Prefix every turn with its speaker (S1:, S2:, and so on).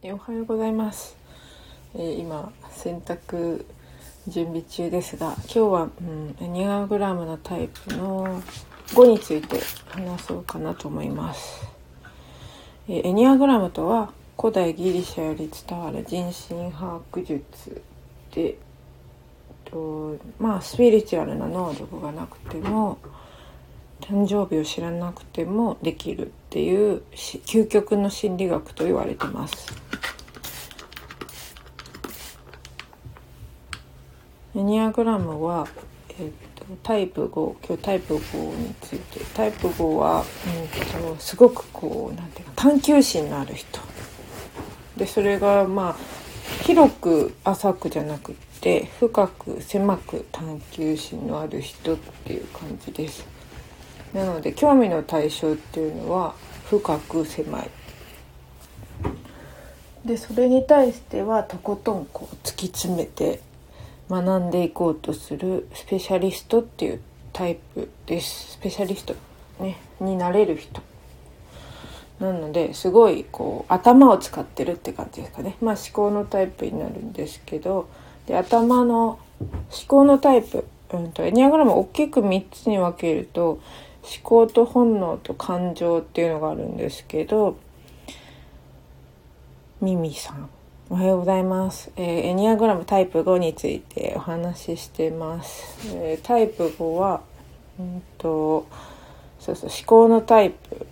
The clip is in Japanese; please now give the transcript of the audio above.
S1: おはようございます、えー今洗濯準備中ですが今日は、うん、エニアグラムのタイプの5について話そうかなと思います、えーエニアグラムとは古代ギリシャより伝わる人心把握術でとまあスピリチュアルな能力がなくても誕生日を知らなくてもできるっていう究極の心理学と言われてます。エニアグラムは、えっとタイプ5今日タイプ5についてタイプ5は、うん、とすごくこうなんていうか探求心のある人。でそれがまあ広く浅くじゃなくて深く狭く探求心のある人っていう感じです。なので興味の対象っていうのは深く狭い。でそれに対してはとことんこう突き詰めて学んでいこうとするスペシャリストっていうタイプです。スペシャリスト、ね、になれる人。なのですごいこう頭を使ってるって感じですかね。まあ思考のタイプになるんですけどで頭の思考のタイプ、うん、とエニアグラムを大きく3つに分けると思考と本能と感情っていうのがあるんですけどミミさんおはようございます、えーエニアグラムタイプ5についてお話ししてます、えータイプ5はうんとそうそう思考のタイプ